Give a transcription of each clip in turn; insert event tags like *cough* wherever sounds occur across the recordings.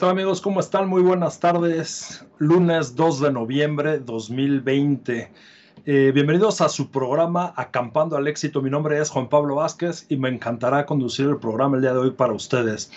¿Qué tal amigos? ¿Cómo están? Muy buenas tardes. Lunes 2 de noviembre 2020. Eh, bienvenidos a su programa Acampando al éxito. Mi nombre es Juan Pablo Vázquez y me encantará conducir el programa el día de hoy para ustedes.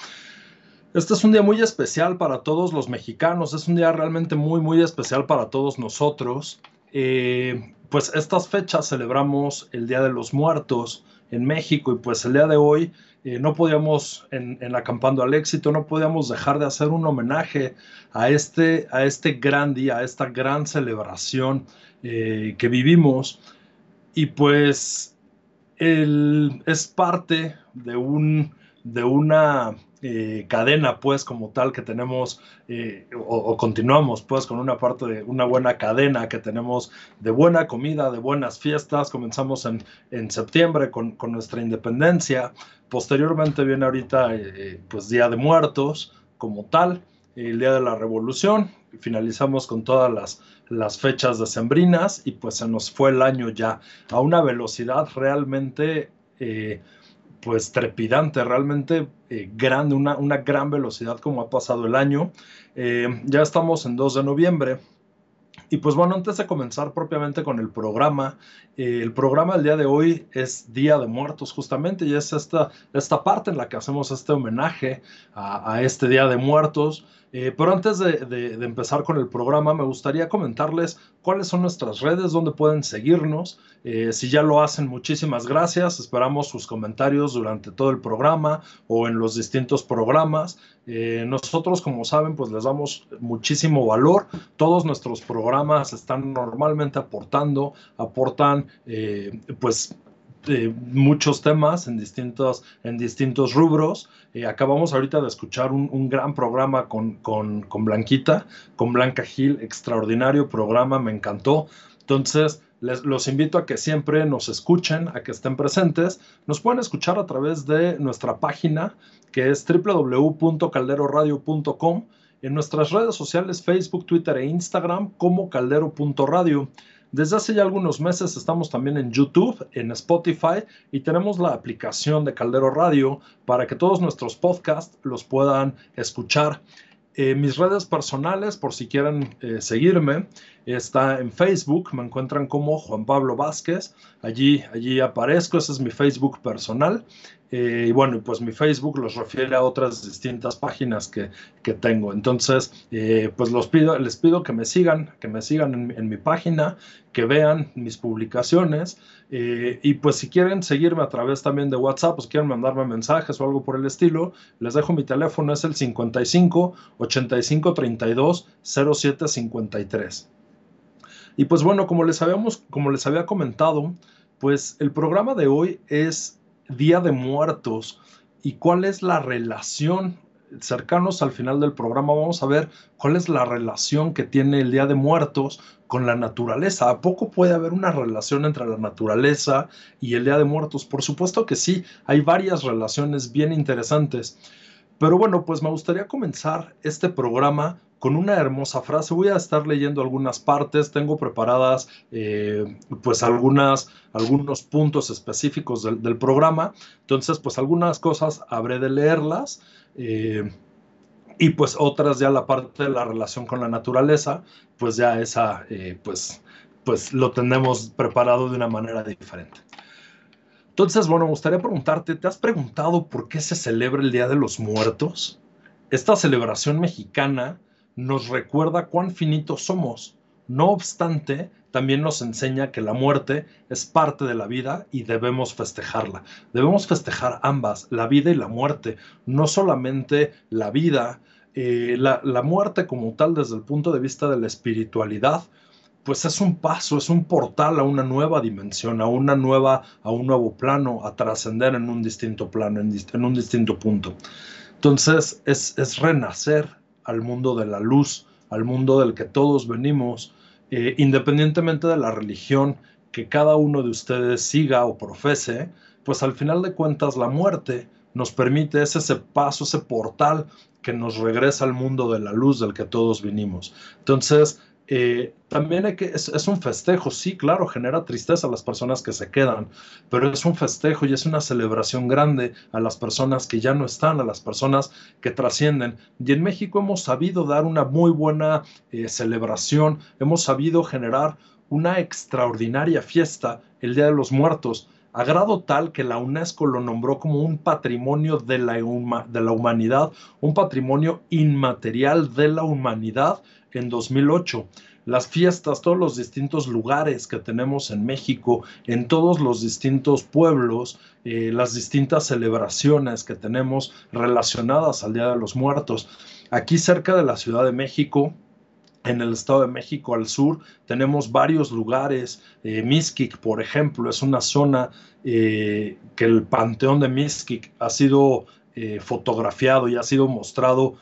Este es un día muy especial para todos los mexicanos, es un día realmente muy, muy especial para todos nosotros. Eh, pues estas fechas celebramos el Día de los Muertos en México y pues el día de hoy eh, no podíamos, en, Acampando al Éxito, no podíamos dejar de hacer un homenaje a este, a este gran día, a esta gran celebración eh, que vivimos. Y pues es parte de, un, de una eh, cadena, pues, como tal, que tenemos, eh, o, continuamos, pues, con una parte de una buena cadena que tenemos de buena comida, de buenas fiestas. Comenzamos en, en septiembre con, con, nuestra independencia. Posteriormente viene ahorita, eh, pues, Día de Muertos, como tal, el Día de la Revolución. Finalizamos con todas las, las fechas decembrinas y pues se nos fue el año ya a una velocidad realmente pues trepidante, realmente eh, grande, una, una, gran velocidad como ha pasado el año. Eh, ya estamos en 2 de noviembre. Y pues bueno, antes de comenzar propiamente con el programa, eh, el programa del día de hoy es Día de Muertos justamente y es esta, esta parte en la que hacemos este homenaje a, a este Día de Muertos. Eh, pero antes de, empezar con el programa, me gustaría comentarles cuáles son nuestras redes, donde pueden seguirnos. Eh, si ya lo hacen, muchísimas gracias. Esperamos sus comentarios durante todo el programa o en los distintos programas. Eh, nosotros, como saben, pues les damos muchísimo valor. Todos nuestros programas están normalmente aportando, aportan pues muchos temas en distintos, en distintos rubros. Eh, acabamos ahorita de escuchar un, gran programa con, con, Blanquita, con Blanca Gil, extraordinario programa, me encantó. Entonces, les, los invito a que siempre nos escuchen, a que estén presentes. Nos pueden escuchar a través de nuestra página, que es www.calderoradio.com, en nuestras redes sociales, Facebook, Twitter e Instagram, como caldero.radio. Desde hace ya algunos meses estamos también en YouTube, en Spotify y tenemos la aplicación de Caldero Radio para que todos nuestros podcasts los puedan escuchar. Eh, mis redes personales, por si quieren eh, seguirme, está en Facebook, me encuentran como Juan Pablo Vázquez, allí, allí aparezco, ese es mi Facebook personal. Eh, y bueno, pues mi Facebook los refiere a otras distintas páginas que, que tengo. Entonces, eh, pues los pido, les pido que me sigan, que me sigan en, mi página, que vean mis publicaciones. Eh, y pues si quieren seguirme a través también de WhatsApp, pues quieren mandarme mensajes o algo por el estilo, les dejo mi teléfono, es el 55 85 32 07 53. Y pues bueno, como les habíamos, como les había comentado, pues el programa de hoy es Día de Muertos y cuál es la relación cercanos al final del programa vamos a ver cuál es la relación que tiene el Día de Muertos con la naturaleza. ¿A poco puede haber una relación entre la naturaleza y el Día de Muertos? Por supuesto que sí, hay varias relaciones bien interesantes. Pero bueno, pues me gustaría comenzar este programa con una hermosa frase. Voy a estar leyendo algunas partes, tengo preparadas eh, pues algunas, algunos puntos específicos del, programa, entonces pues algunas cosas habré de leerlas. Eh, y pues otras ya la parte de la relación con la naturaleza, pues ya esa, eh, pues, pues lo tenemos preparado de una manera diferente. Entonces, bueno, me gustaría preguntarte, ¿te has preguntado por qué se celebra el Día de los Muertos? Esta celebración mexicana nos recuerda cuán finitos somos. No obstante, también nos enseña que la muerte es parte de la vida y debemos festejarla. Debemos festejar ambas, la vida y la muerte, no solamente la vida, eh, la, la muerte como tal desde el punto de vista de la espiritualidad, pues es un paso, es un portal a una nueva dimensión, a una nueva, a un nuevo plano, a trascender en un distinto plano, en, un distinto punto. Entonces es, es renacer, al mundo de la luz, al mundo del que todos venimos, eh, independientemente de la religión que cada uno de ustedes siga o profese, pues al final de cuentas la muerte nos permite ese, paso, ese portal que nos regresa al mundo de la luz del que todos vinimos. Entonces, eh, también hay que, es, un festejo, sí, claro, genera tristeza a las personas que se quedan, pero es un festejo y es una celebración grande a las personas que ya no están, a las personas que trascienden. Y en México hemos sabido dar una muy buena eh, celebración, hemos sabido generar una extraordinaria fiesta el Día de los Muertos, a grado tal que la UNESCO lo nombró como un patrimonio de la, de la humanidad, un patrimonio inmaterial de la humanidad en 2008. Las fiestas, todos los distintos lugares que tenemos en México, en todos los distintos pueblos, eh, las distintas celebraciones que tenemos relacionadas al Día de los Muertos. Aquí cerca de la Ciudad de México, en el Estado de México al sur tenemos varios lugares. Eh, Mixquic, por ejemplo, es una zona eh, que el Panteón de Mixquic ha sido eh, fotografiado y ha sido mostrado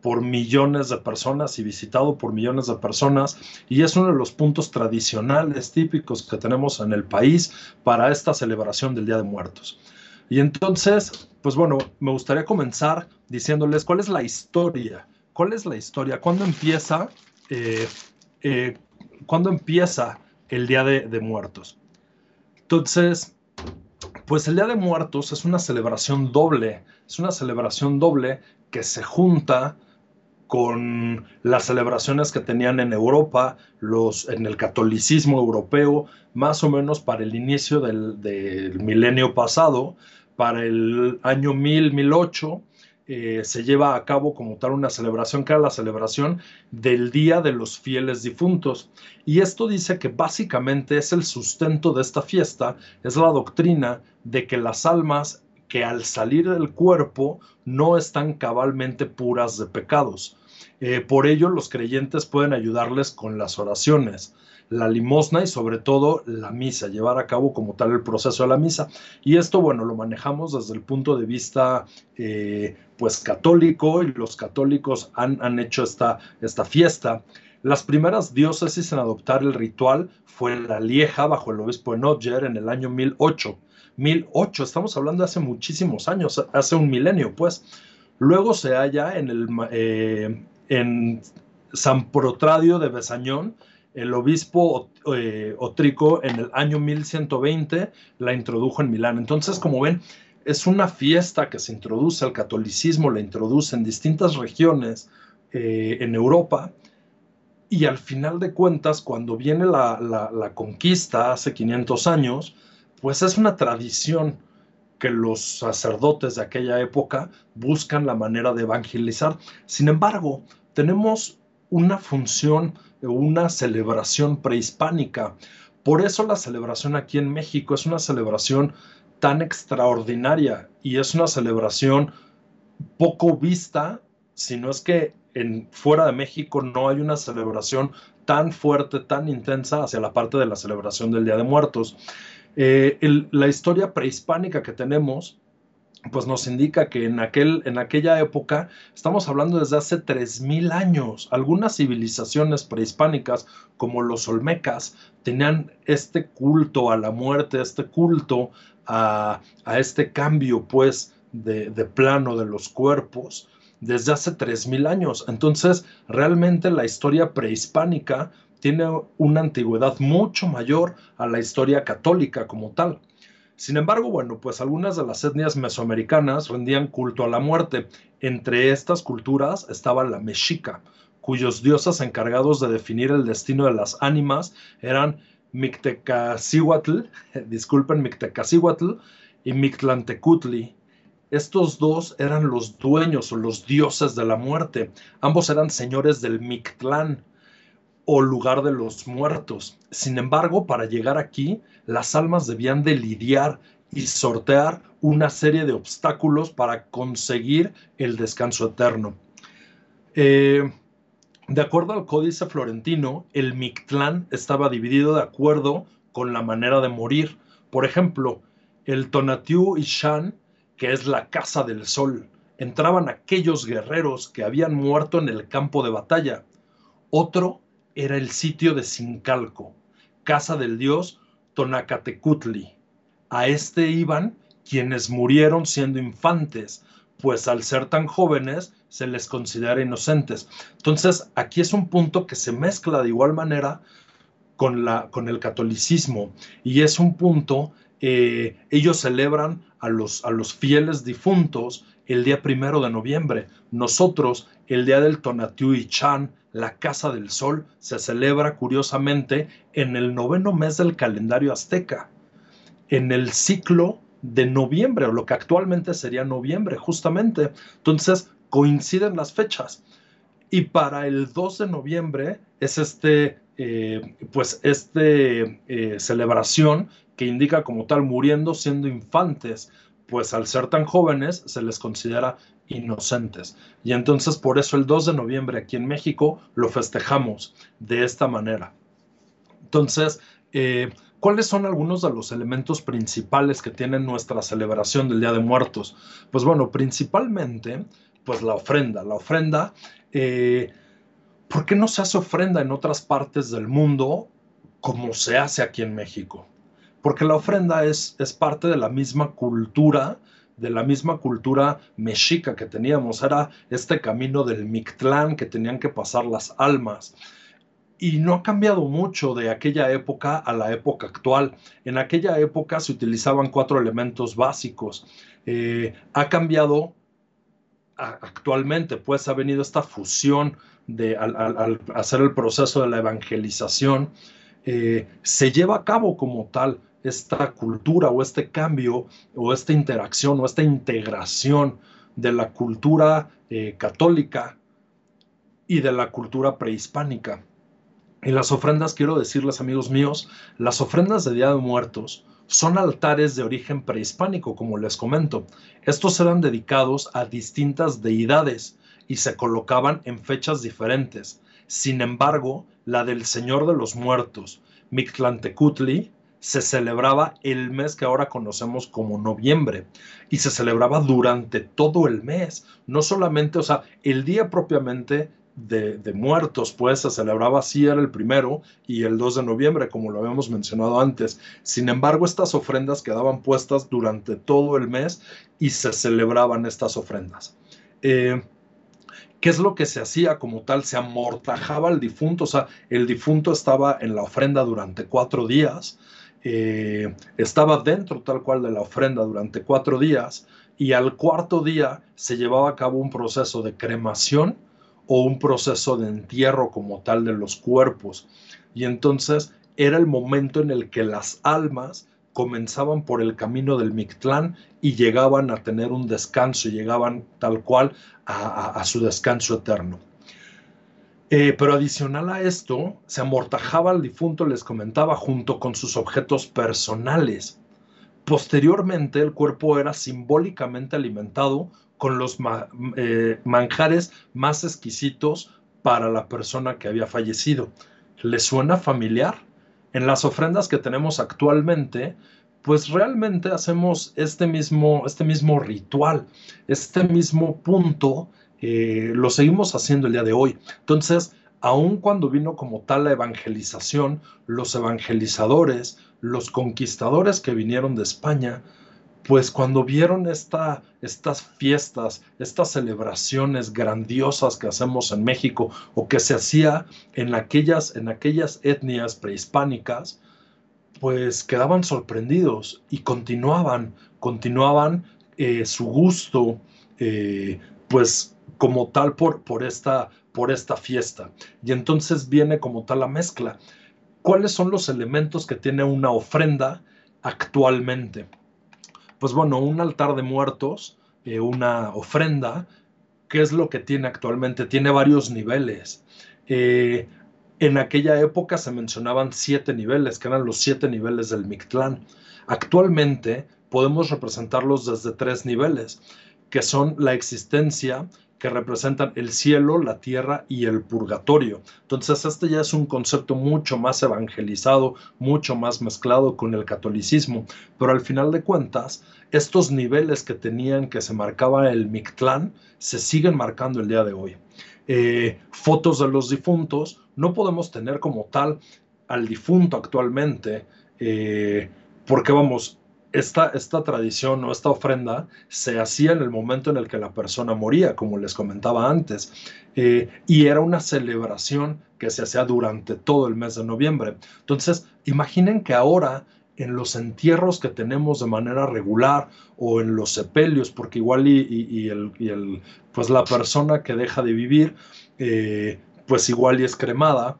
por millones de personas y visitado por millones de personas y es uno de los puntos tradicionales típicos que tenemos en el país para esta celebración del Día de Muertos. Y entonces, pues bueno, me gustaría comenzar diciéndoles cuál es la historia, cuál es la historia, cuándo empieza, eh, eh, cuándo empieza el Día de, Muertos. Entonces, pues el Día de Muertos es una celebración doble, es una celebración doble que se junta con las celebraciones que tenían en Europa, los, en el catolicismo europeo, más o menos para el inicio del, del milenio pasado, para el año 1000, 1008, eh, se lleva a cabo como tal una celebración que era la celebración del Día de los Fieles Difuntos. Y esto dice que básicamente es el sustento de esta fiesta, es la doctrina de que las almas que al salir del cuerpo no están cabalmente puras de pecados. Eh, por ello, los creyentes pueden ayudarles con las oraciones, la limosna y sobre todo la misa, llevar a cabo como tal el proceso de la misa. Y esto, bueno, lo manejamos desde el punto de vista eh, pues católico y los católicos han, han hecho esta, esta fiesta. Las primeras diócesis en adoptar el ritual fue la Lieja bajo el obispo de en el año 1008. 1008, estamos hablando de hace muchísimos años, hace un milenio, pues. Luego se halla en, el, eh, en San Protradio de Besañón, el obispo eh, Otrico en el año 1120 la introdujo en Milán. Entonces, como ven, es una fiesta que se introduce al catolicismo, la introduce en distintas regiones eh, en Europa. Y al final de cuentas, cuando viene la, la conquista hace 500 años, pues es una tradición que los sacerdotes de aquella época buscan la manera de evangelizar. Sin embargo, tenemos una función, una celebración prehispánica. Por eso la celebración aquí en México es una celebración tan extraordinaria y es una celebración poco vista, si no es que en, fuera de México no hay una celebración tan fuerte, tan intensa hacia la parte de la celebración del Día de Muertos. Eh, la historia prehispánica que tenemos, pues nos indica que en, aquel, en aquella época, estamos hablando desde hace 3.000 años, algunas civilizaciones prehispánicas, como los olmecas, tenían este culto a la muerte, este culto a, este cambio, pues, de, plano de los cuerpos desde hace 3.000 años. Entonces, realmente la historia prehispánica tiene una antigüedad mucho mayor a la historia católica como tal. Sin embargo, bueno, pues algunas de las etnias mesoamericanas rendían culto a la muerte. Entre estas culturas estaba la mexica, cuyos dioses encargados de definir el destino de las ánimas eran Mictecacihuatl, *laughs* disculpen, Mictecacihuatl y Mictlantecutli. Estos dos eran los dueños o los dioses de la muerte. Ambos eran señores del Mictlán o lugar de los muertos. Sin embargo, para llegar aquí, las almas debían de lidiar y sortear una serie de obstáculos para conseguir el descanso eterno. Eh, de acuerdo al códice florentino, el Mictlán estaba dividido de acuerdo con la manera de morir. Por ejemplo, el Tonatiuh Ishan, que es la casa del sol, entraban aquellos guerreros que habían muerto en el campo de batalla. Otro era el sitio de Sincalco, casa del dios Tonacatecutli. A este iban quienes murieron siendo infantes, pues al ser tan jóvenes se les considera inocentes. Entonces, aquí es un punto que se mezcla de igual manera con, la, con el catolicismo y es un punto, eh, ellos celebran a los, a los fieles difuntos el día primero de noviembre. Nosotros, el día del Tonatiuh Chan, la Casa del Sol, se celebra curiosamente en el noveno mes del calendario azteca, en el ciclo de noviembre, o lo que actualmente sería noviembre, justamente. Entonces, coinciden las fechas. Y para el 2 de noviembre es este, eh, pues este eh, celebración que indica como tal muriendo siendo infantes, pues al ser tan jóvenes se les considera inocentes. Y entonces por eso el 2 de noviembre aquí en México lo festejamos de esta manera. Entonces, eh, ¿cuáles son algunos de los elementos principales que tiene nuestra celebración del Día de Muertos? Pues bueno, principalmente, pues la ofrenda. La ofrenda, eh, ¿por qué no se hace ofrenda en otras partes del mundo como se hace aquí en México? porque la ofrenda es, es parte de la misma cultura, de la misma cultura mexica que teníamos. Era este camino del Mictlán que tenían que pasar las almas. Y no ha cambiado mucho de aquella época a la época actual. En aquella época se utilizaban cuatro elementos básicos. Eh, ha cambiado actualmente, pues ha venido esta fusión de, al, hacer el proceso de la evangelización. Eh, se lleva a cabo como tal esta cultura o este cambio o esta interacción o esta integración de la cultura eh, católica y de la cultura prehispánica. En las ofrendas, quiero decirles amigos míos, las ofrendas de Día de Muertos son altares de origen prehispánico, como les comento. Estos eran dedicados a distintas deidades y se colocaban en fechas diferentes. Sin embargo, la del Señor de los Muertos, Mictlantecutli, se celebraba el mes que ahora conocemos como noviembre y se celebraba durante todo el mes, no solamente, o sea, el día propiamente de, muertos, pues se celebraba así, era el primero y el 2 de noviembre, como lo habíamos mencionado antes. Sin embargo, estas ofrendas quedaban puestas durante todo el mes y se celebraban estas ofrendas. Eh, ¿Qué es lo que se hacía como tal? Se amortajaba el difunto, o sea, el difunto estaba en la ofrenda durante cuatro días eh, estaba dentro tal cual de la ofrenda durante cuatro días y al cuarto día se llevaba a cabo un proceso de cremación o un proceso de entierro como tal de los cuerpos. Y entonces era el momento en el que las almas comenzaban por el camino del Mictlán y llegaban a tener un descanso, llegaban tal cual a su descanso eterno. Eh, pero adicional a esto, se amortajaba al difunto, les comentaba, junto con sus objetos personales. Posteriormente, el cuerpo era simbólicamente alimentado con los eh, manjares más exquisitos para la persona que había fallecido. ¿Le suena familiar? En las ofrendas que tenemos actualmente, pues realmente hacemos este mismo, este mismo ritual, este mismo punto eh, lo seguimos haciendo el día de hoy. Entonces, aun cuando vino como tal la evangelización, los evangelizadores, los conquistadores que vinieron de España, pues cuando vieron esta, estas fiestas, estas celebraciones grandiosas que hacemos en México o que se hacía en aquellas, en aquellas etnias prehispánicas, pues quedaban sorprendidos y continuaban, continuaban eh, su gusto, eh, pues como tal por, por, esta, por esta fiesta. Y entonces viene como tal la mezcla. ¿Cuáles son los elementos que tiene una ofrenda actualmente? Pues bueno, un altar de muertos, eh, una ofrenda, ¿qué es lo que tiene actualmente? Tiene varios niveles. Eh, en aquella época se mencionaban siete niveles, que eran los siete niveles del Mictlán. Actualmente podemos representarlos desde tres niveles, que son la existencia, que representan el cielo, la tierra y el purgatorio. Entonces, este ya es un concepto mucho más evangelizado, mucho más mezclado con el catolicismo, pero al final de cuentas, estos niveles que tenían, que se marcaba el Mictlán, se siguen marcando el día de hoy. Eh, fotos de los difuntos, no podemos tener como tal al difunto actualmente, eh, porque vamos, esta, esta, tradición o esta ofrenda se hacía en el momento en el que la persona moría, como les comentaba antes, eh, y era una celebración que se hacía durante todo el mes de noviembre. Entonces, imaginen que ahora en los entierros que tenemos de manera regular o en los sepelios, porque igual y, el, pues la persona que deja de vivir, eh, pues igual y es cremada,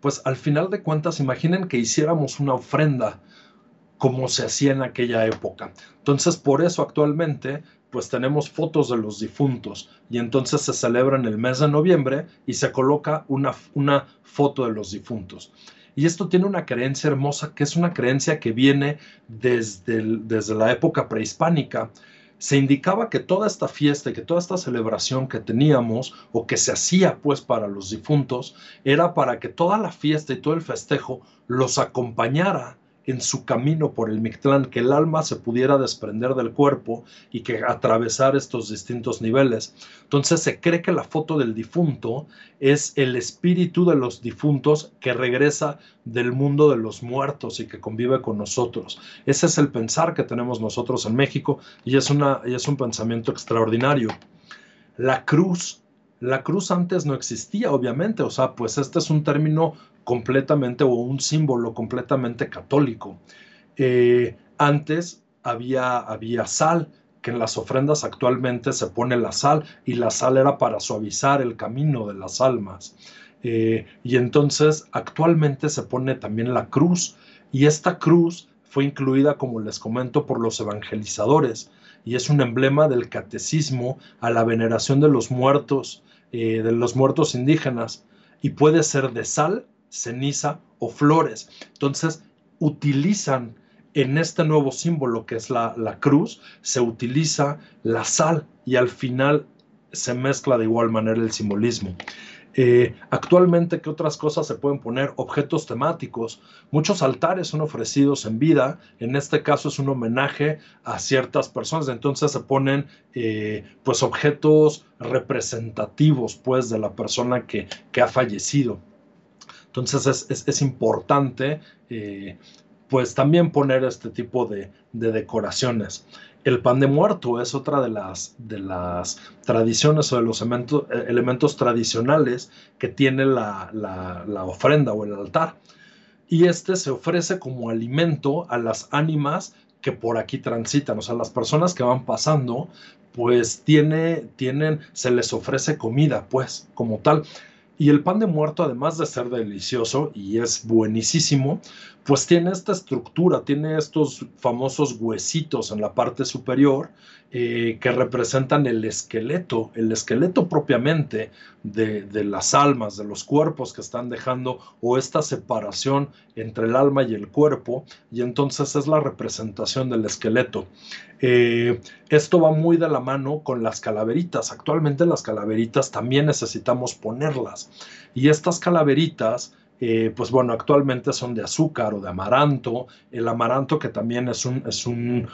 pues al final de cuentas imaginen que hiciéramos una ofrenda como se hacía en aquella época. Entonces por eso actualmente pues tenemos fotos de los difuntos y entonces se celebra en el mes de noviembre y se coloca una, una foto de los difuntos. Y esto tiene una creencia hermosa, que es una creencia que viene desde, desde la época prehispánica. Se indicaba que toda esta fiesta y que toda esta celebración que teníamos o que se hacía pues para los difuntos era para que toda la fiesta y todo el festejo los acompañara en su camino por el Mictlán, que el alma se pudiera desprender del cuerpo y que atravesar estos distintos niveles. Entonces se cree que la foto del difunto es el espíritu de los difuntos que regresa del mundo de los muertos y que convive con nosotros. Ese es el pensar que tenemos nosotros en México y es, una, y es un pensamiento extraordinario. La cruz la cruz antes no existía, obviamente, o sea, pues este es un término completamente o un símbolo completamente católico. Eh, antes había, había sal, que en las ofrendas actualmente se pone la sal y la sal era para suavizar el camino de las almas. Eh, y entonces actualmente se pone también la cruz y esta cruz fue incluida, como les comento, por los evangelizadores y es un emblema del catecismo a la veneración de los muertos, eh, de los muertos indígenas y puede ser de sal ceniza o flores. Entonces, utilizan en este nuevo símbolo que es la, cruz, se utiliza la sal y al final se mezcla de igual manera el simbolismo. Eh, actualmente, ¿qué otras cosas se pueden poner? Objetos temáticos. Muchos altares son ofrecidos en vida. En este caso es un homenaje a ciertas personas. Entonces se ponen eh, pues objetos representativos pues de la persona que, que ha fallecido. Entonces es, importante eh, pues también poner este tipo de, decoraciones. El pan de muerto es otra de las, de las tradiciones o de los elementos, tradicionales que tiene la, la, ofrenda o el altar. Y este se ofrece como alimento a las ánimas que por aquí transitan, o sea, las personas que van pasando, pues tiene, tienen, se les ofrece comida, pues, como tal. Y el pan de muerto, además de ser delicioso y es buenísimo, pues tiene esta estructura, tiene estos famosos huesitos en la parte superior eh, que representan el esqueleto, el esqueleto propiamente de, de, las almas, de los cuerpos que están dejando, o esta separación entre el alma y el cuerpo, y entonces es la representación del esqueleto. Eh, esto va muy de la mano con las calaveritas. Actualmente las calaveritas también necesitamos ponerlas, y estas calaveritas eh, pues bueno, actualmente son de azúcar o de amaranto. El amaranto que también es un, es un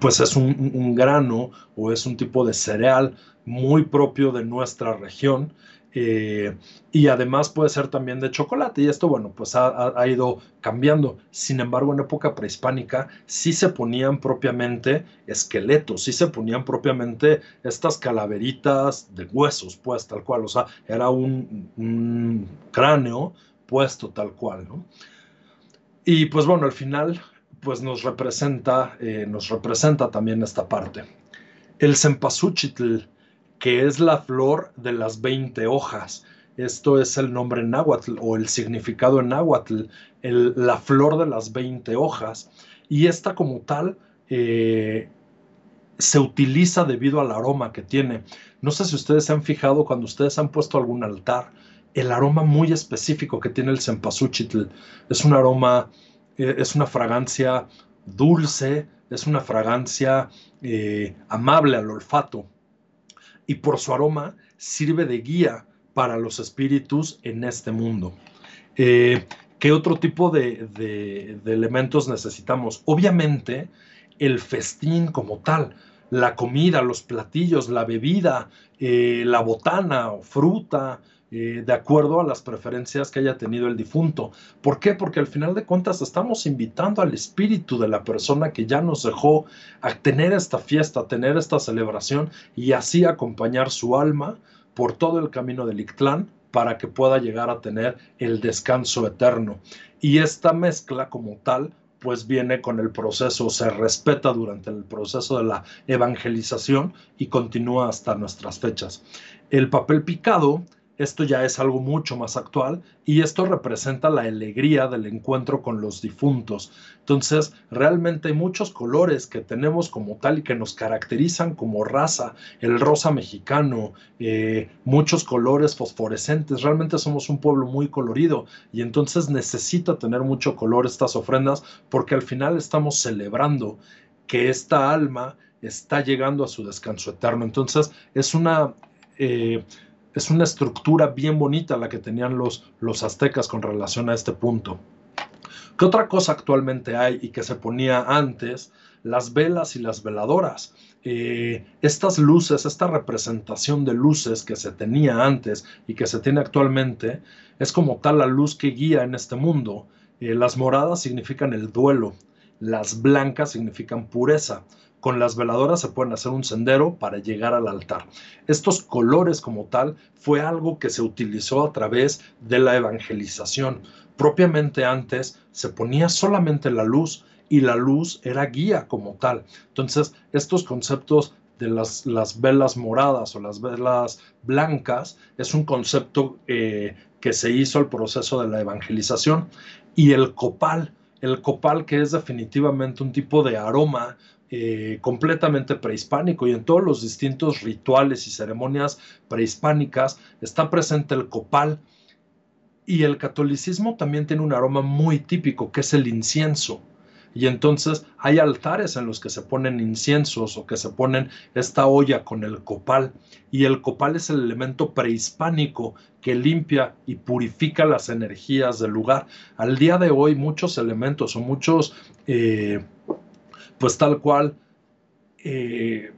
pues es un, grano o es un tipo de cereal muy propio de nuestra región. Eh, y además puede ser también de chocolate y esto bueno pues ha, ido cambiando sin embargo en época prehispánica sí se ponían propiamente esqueletos sí se ponían propiamente estas calaveritas de huesos pues tal cual o sea era un, un cráneo puesto tal cual ¿no? y pues bueno al final pues nos representa, eh, nos representa también esta parte. El cempasúchitl, que es la flor de las 20 hojas. Esto es el nombre náhuatl o el significado en náhuatl, la flor de las 20 hojas. Y esta como tal eh, se utiliza debido al aroma que tiene. No sé si ustedes se han fijado cuando ustedes han puesto algún altar, el aroma muy específico que tiene el cempasúchitl. Es un aroma es una fragancia dulce, es una fragancia eh, amable al olfato y por su aroma sirve de guía para los espíritus en este mundo. Eh, ¿Qué otro tipo de, elementos necesitamos? Obviamente, el festín como tal, la comida, los platillos, la bebida, la botana o fruta, eh, de acuerdo a las preferencias que haya tenido el difunto. ¿Por qué? Porque al final de cuentas estamos invitando al espíritu de la persona que ya nos dejó a tener esta fiesta, a tener esta celebración y así acompañar su alma por todo el camino del Ictlán para que pueda llegar a tener el descanso eterno. Y esta mezcla como tal pues viene con el proceso, se respeta durante el proceso de la evangelización y continúa hasta nuestras fechas. El papel picado esto ya es algo mucho más actual y esto representa la alegría del encuentro con los difuntos. Entonces, realmente hay muchos colores que tenemos como tal y que nos caracterizan como raza. El rosa mexicano, eh, muchos colores fosforescentes. Realmente somos un pueblo muy colorido y entonces necesita tener mucho color estas ofrendas porque al final estamos celebrando que esta alma está llegando a su descanso eterno. Entonces, es una... Eh, es una estructura bien bonita la que tenían los, los aztecas con relación a este punto. ¿Qué otra cosa actualmente hay y que se ponía antes? Las velas y las veladoras. Eh, estas luces, esta representación de luces que se tenía antes y que se tiene actualmente, es como tal la luz que guía en este mundo. Eh, las moradas significan el duelo, las blancas significan pureza, con las veladoras se pueden hacer un sendero para llegar al altar. Estos colores como tal fue algo que se utilizó a través de la evangelización. Propiamente antes se ponía solamente la luz y la luz era guía como tal. Entonces, estos conceptos de las, las velas moradas o las velas blancas es un concepto eh, que se hizo al proceso de la evangelización. Y el copal, el copal que es definitivamente un tipo de aroma eh, completamente prehispánico y en todos los distintos rituales y ceremonias prehispánicas está presente el copal y el catolicismo también tiene un aroma muy típico que es el incienso. Y entonces hay altares en los que se ponen inciensos o que se ponen esta olla con el copal. Y el copal es el elemento prehispánico que limpia y purifica las energías del lugar. Al día de hoy muchos elementos o muchos eh, pues tal cual, eh,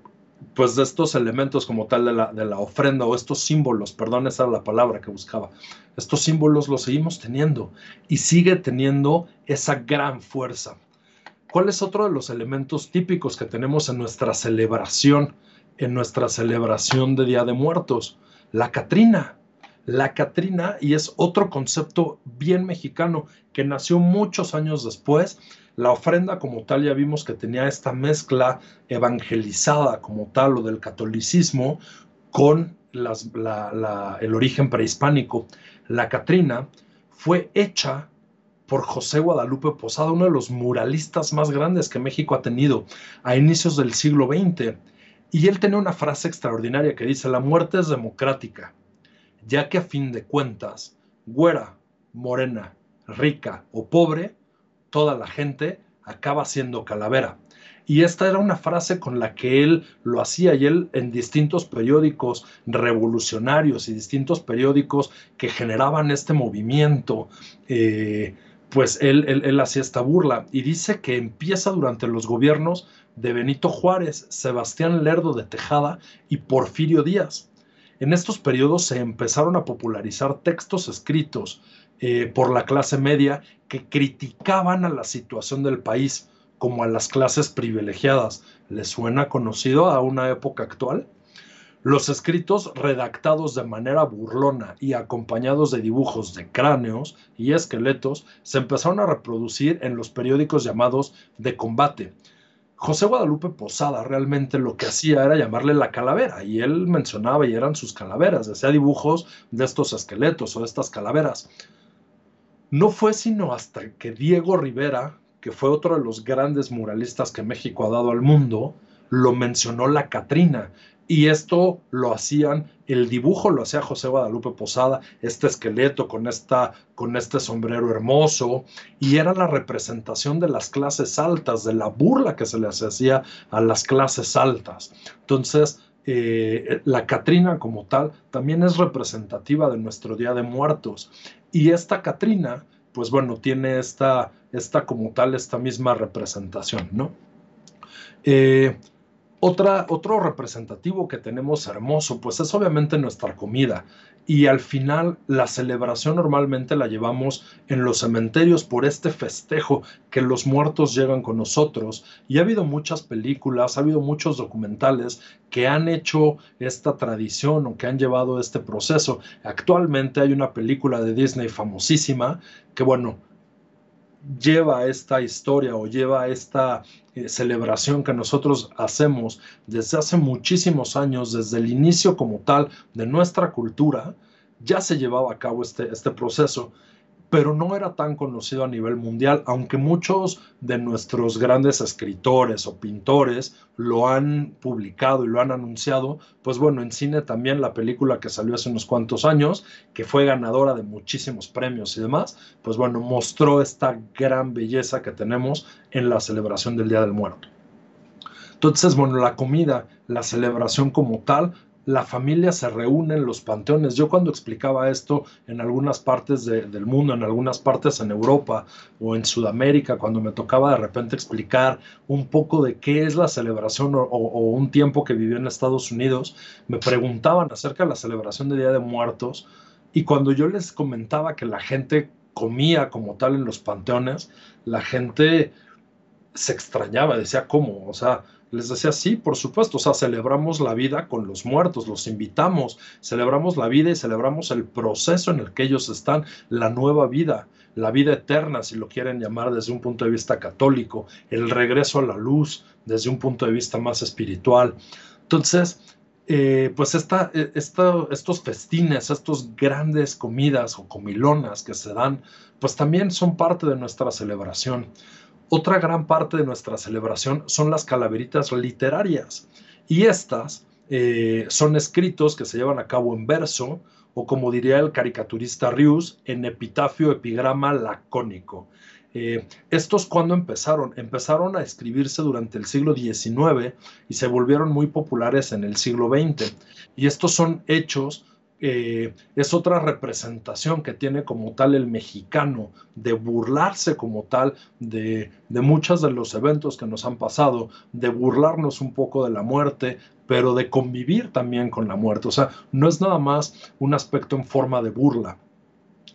pues de estos elementos como tal de la, ofrenda o estos símbolos, perdón, esa era la palabra que buscaba, estos símbolos los seguimos teniendo y sigue teniendo esa gran fuerza. ¿Cuál es otro de los elementos típicos que tenemos en nuestra celebración, en nuestra celebración de Día de Muertos? La Catrina. La Catrina, y es otro concepto bien mexicano que nació muchos años después la ofrenda como tal ya vimos que tenía esta mezcla evangelizada como tal o del catolicismo con el origen prehispánico. La Catrina fue hecha por José Guadalupe Posada, uno de los muralistas más grandes que México ha tenido a inicios del siglo XX. Y él tenía una frase extraordinaria que dice, la muerte es democrática, ya que a fin de cuentas, güera, morena, rica o pobre, toda la gente acaba siendo calavera. Y esta era una frase con la que él lo hacía y él en distintos periódicos revolucionarios y distintos periódicos que generaban este movimiento, eh, pues él, él hacía esta burla y dice que empieza durante los gobiernos de Benito Juárez, Sebastián Lerdo de Tejada y Porfirio Díaz. En estos periodos se empezaron a popularizar textos escritos eh, por la clase media que criticaban a la situación del país como a las clases privilegiadas. ¿Les suena conocido a una época actual? Los escritos redactados de manera burlona y acompañados de dibujos de cráneos y esqueletos se empezaron a reproducir en los periódicos llamados de combate. José Guadalupe Posada realmente lo que hacía era llamarle la calavera y él mencionaba y eran sus calaveras, decía dibujos de estos esqueletos o de estas calaveras. No fue sino hasta que Diego Rivera, que fue otro de los grandes muralistas que México ha dado al mundo, lo mencionó la Catrina. Y esto lo hacían, el dibujo lo hacía José Guadalupe Posada, este esqueleto con, esta, con este sombrero hermoso, y era la representación de las clases altas, de la burla que se les hacía a las clases altas. Entonces, eh, la Catrina como tal también es representativa de nuestro Día de Muertos. Y esta Catrina, pues bueno, tiene esta, esta como tal, esta misma representación, ¿no? Eh, Otra, otro representativo que tenemos hermoso, pues es obviamente nuestra comida. Y al final la celebración normalmente la llevamos en los cementerios por este festejo que los muertos llegan con nosotros. Y ha habido muchas películas, ha habido muchos documentales que han hecho esta tradición o que han llevado este proceso. Actualmente hay una película de Disney famosísima que, bueno, lleva esta historia o lleva esta eh, celebración que nosotros hacemos desde hace muchísimos años, desde el inicio como tal de nuestra cultura, ya se llevaba a cabo este, este proceso pero no era tan conocido a nivel mundial, aunque muchos de nuestros grandes escritores o pintores lo han publicado y lo han anunciado, pues bueno, en cine también la película que salió hace unos cuantos años, que fue ganadora de muchísimos premios y demás, pues bueno, mostró esta gran belleza que tenemos en la celebración del Día del Muerto. Entonces, bueno, la comida, la celebración como tal, la familia se reúne en los panteones. Yo cuando explicaba esto en algunas partes del mundo, en algunas partes en Europa o en Sudamérica, cuando me tocaba de repente explicar un poco de qué es la celebración o, o un tiempo que vivió en Estados Unidos, me preguntaban acerca de la celebración de Día de Muertos y cuando yo les comentaba que la gente comía como tal en los panteones, la gente se extrañaba, decía, ¿cómo? O sea, les decía, sí, por supuesto, o sea, celebramos la vida con los muertos, los invitamos, celebramos la vida y celebramos el proceso en el que ellos están, la nueva vida, la vida eterna, si lo quieren llamar desde un punto de vista católico, el regreso a la luz desde un punto de vista más espiritual. Entonces, eh, pues esta, e, estos festines, estos grandes comidas o comilonas que se dan, pues también son parte de nuestra celebración. Otra gran parte de nuestra celebración son las calaveritas literarias y estas eh, son escritos que se llevan a cabo en verso o como diría el caricaturista Rius, en epitafio epigrama lacónico. Eh, estos cuando empezaron? Empezaron a escribirse durante el siglo XIX y se volvieron muy populares en el siglo XX. Y estos son hechos eh, es otra representación que tiene como tal el mexicano, de burlarse como tal de, de muchos de los eventos que nos han pasado, de burlarnos un poco de la muerte, pero de convivir también con la muerte. O sea, no es nada más un aspecto en forma de burla,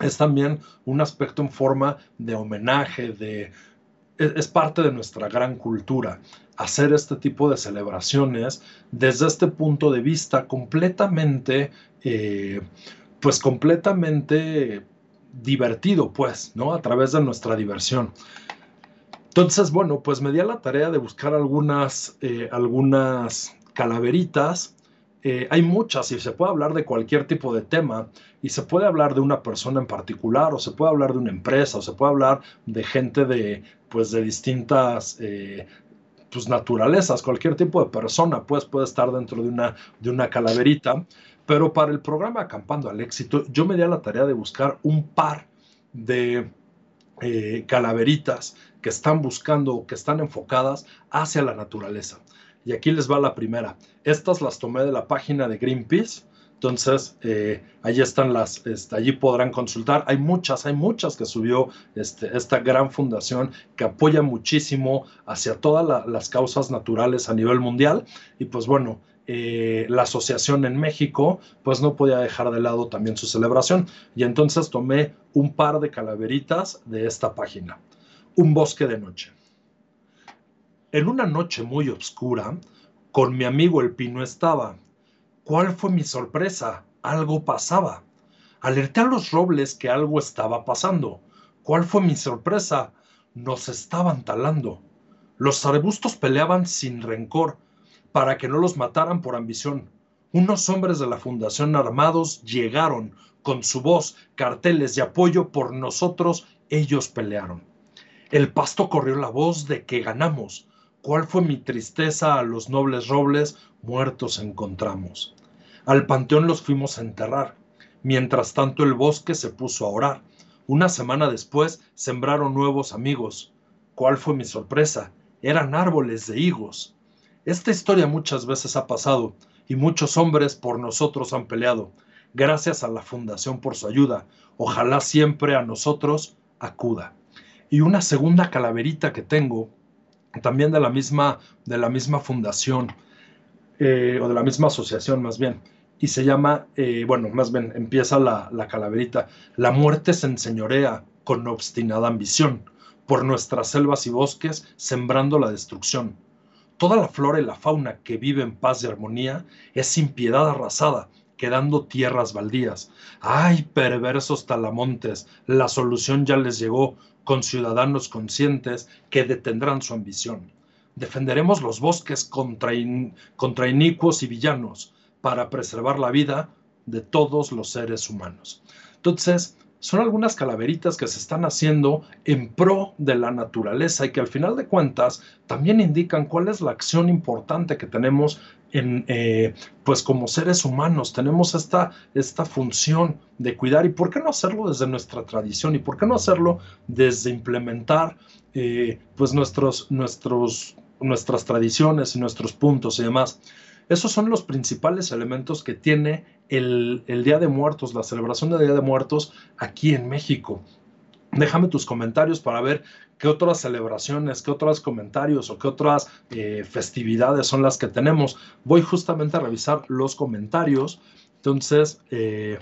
es también un aspecto en forma de homenaje, de, es parte de nuestra gran cultura hacer este tipo de celebraciones desde este punto de vista completamente, eh, pues completamente divertido, pues, ¿no? A través de nuestra diversión. Entonces, bueno, pues me di a la tarea de buscar algunas, eh, algunas calaveritas. Eh, hay muchas y se puede hablar de cualquier tipo de tema y se puede hablar de una persona en particular o se puede hablar de una empresa o se puede hablar de gente de, pues, de distintas pues, naturalezas, cualquier tipo de persona pues, puede estar dentro de una, de una calaverita, pero para el programa Acampando al Éxito yo me di a la tarea de buscar un par de eh, calaveritas que están buscando, que están enfocadas hacia la naturaleza. Y aquí les va la primera. Estas las tomé de la página de Greenpeace entonces, eh, allí están las, este, allí podrán consultar. Hay muchas, hay muchas que subió este, esta gran fundación que apoya muchísimo hacia todas las causas naturales a nivel mundial. Y pues bueno, eh, la asociación en México, pues no podía dejar de lado también su celebración. Y entonces tomé un par de calaveritas de esta página. Un bosque de noche. En una noche muy oscura, con mi amigo el pino estaba ¿Cuál fue mi sorpresa? Algo pasaba. Alerté a los robles que algo estaba pasando. ¿Cuál fue mi sorpresa? Nos estaban talando. Los arbustos peleaban sin rencor para que no los mataran por ambición. Unos hombres de la Fundación Armados llegaron con su voz, carteles de apoyo por nosotros, ellos pelearon. El pasto corrió la voz de que ganamos. ¿Cuál fue mi tristeza a los nobles robles? Muertos encontramos. Al panteón los fuimos a enterrar. Mientras tanto el bosque se puso a orar. Una semana después sembraron nuevos amigos. ¿Cuál fue mi sorpresa? Eran árboles de higos. Esta historia muchas veces ha pasado y muchos hombres por nosotros han peleado. Gracias a la Fundación por su ayuda. Ojalá siempre a nosotros acuda. Y una segunda calaverita que tengo, también de la misma, de la misma fundación, eh, o de la misma asociación más bien, y se llama, eh, bueno, más bien empieza la, la calaverita, la muerte se enseñorea con obstinada ambición por nuestras selvas y bosques, sembrando la destrucción. Toda la flora y la fauna que vive en paz y armonía es sin piedad arrasada, quedando tierras baldías. ¡Ay, perversos talamontes! La solución ya les llegó con ciudadanos conscientes que detendrán su ambición. Defenderemos los bosques contra, contra inicuos y villanos para preservar la vida de todos los seres humanos. Entonces, son algunas calaveritas que se están haciendo en pro de la naturaleza y que al final de cuentas también indican cuál es la acción importante que tenemos eh, pues como seres humanos tenemos esta, esta función de cuidar y por qué no hacerlo desde nuestra tradición y por qué no hacerlo desde implementar eh, pues nuestros, nuestros, nuestras tradiciones y nuestros puntos y demás. Esos son los principales elementos que tiene el, Día de Muertos, la celebración del Día de Muertos aquí en México. Déjame tus comentarios para ver qué otras celebraciones, qué otros comentarios o qué otras eh, festividades son las que tenemos. Voy justamente a revisar los comentarios. Entonces, eh,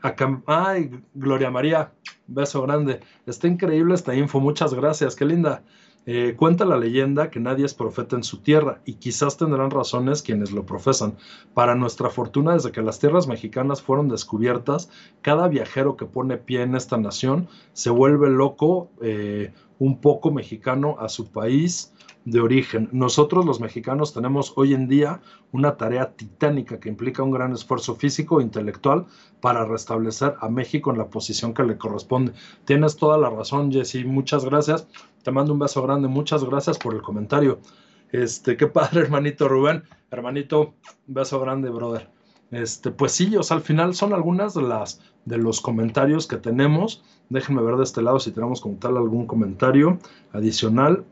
acá, ay, Gloria María, beso grande. Está increíble esta info, muchas gracias, qué linda. Eh, cuenta la leyenda que nadie es profeta en su tierra y quizás tendrán razones quienes lo profesan. Para nuestra fortuna, desde que las tierras mexicanas fueron descubiertas, cada viajero que pone pie en esta nación se vuelve loco, eh, un poco mexicano a su país de origen. Nosotros los mexicanos tenemos hoy en día una tarea titánica que implica un gran esfuerzo físico e intelectual para restablecer a México en la posición que le corresponde. Tienes toda la razón, Jesse. Muchas gracias. Te mando un beso grande. Muchas gracias por el comentario. Este, qué padre, *laughs* hermanito Rubén. Hermanito, beso grande, brother. Este, pues sí, al final son algunas de las de los comentarios que tenemos. Déjenme ver de este lado si tenemos como tal algún comentario adicional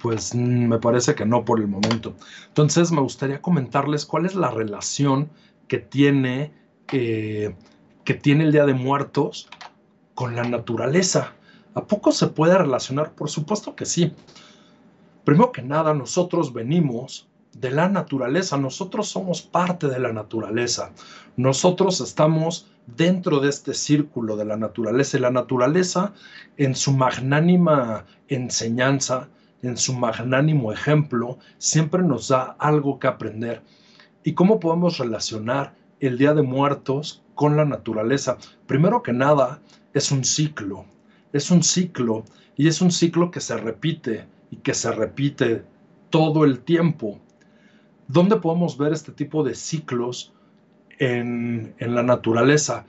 pues mm, me parece que no por el momento. Entonces me gustaría comentarles cuál es la relación que tiene, eh, que tiene el Día de Muertos con la naturaleza. ¿A poco se puede relacionar? Por supuesto que sí. Primero que nada, nosotros venimos de la naturaleza, nosotros somos parte de la naturaleza, nosotros estamos dentro de este círculo de la naturaleza y la naturaleza en su magnánima enseñanza en su magnánimo ejemplo, siempre nos da algo que aprender. ¿Y cómo podemos relacionar el Día de Muertos con la naturaleza? Primero que nada, es un ciclo. Es un ciclo y es un ciclo que se repite y que se repite todo el tiempo. ¿Dónde podemos ver este tipo de ciclos en, la naturaleza?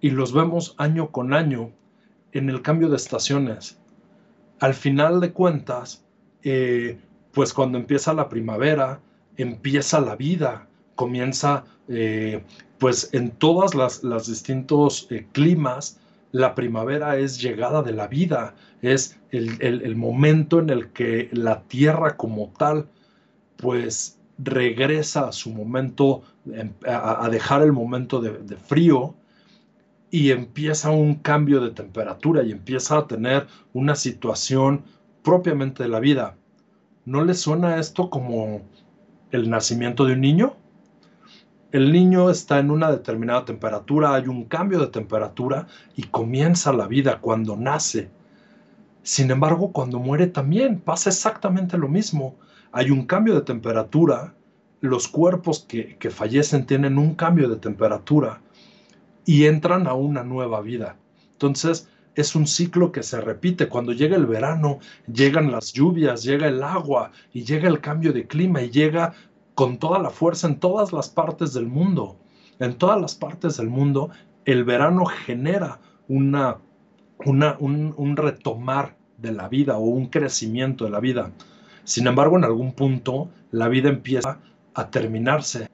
Y los vemos año con año en el cambio de estaciones. Al final de cuentas, eh, pues cuando empieza la primavera, empieza la vida, comienza, eh, pues en todas las, distintos eh, climas, la primavera es llegada de la vida, es el, momento en el que la tierra como tal, pues regresa a su momento, em, a, dejar el momento de, de frío, y empieza un cambio de temperatura y empieza a tener una situación propiamente de la vida. ¿No le suena esto como el nacimiento de un niño? El niño está en una determinada temperatura, hay un cambio de temperatura y comienza la vida cuando nace. Sin embargo, cuando muere también pasa exactamente lo mismo. Hay un cambio de temperatura, los cuerpos que, que fallecen tienen un cambio de temperatura y entran a una nueva vida. Entonces, es un ciclo que se repite. Cuando llega el verano, llegan las lluvias, llega el agua y llega el cambio de clima y llega con toda la fuerza en todas las partes del mundo. En todas las partes del mundo, el verano genera una, una, un, retomar de la vida o un crecimiento de la vida. Sin embargo, en algún punto, la vida empieza a terminarse.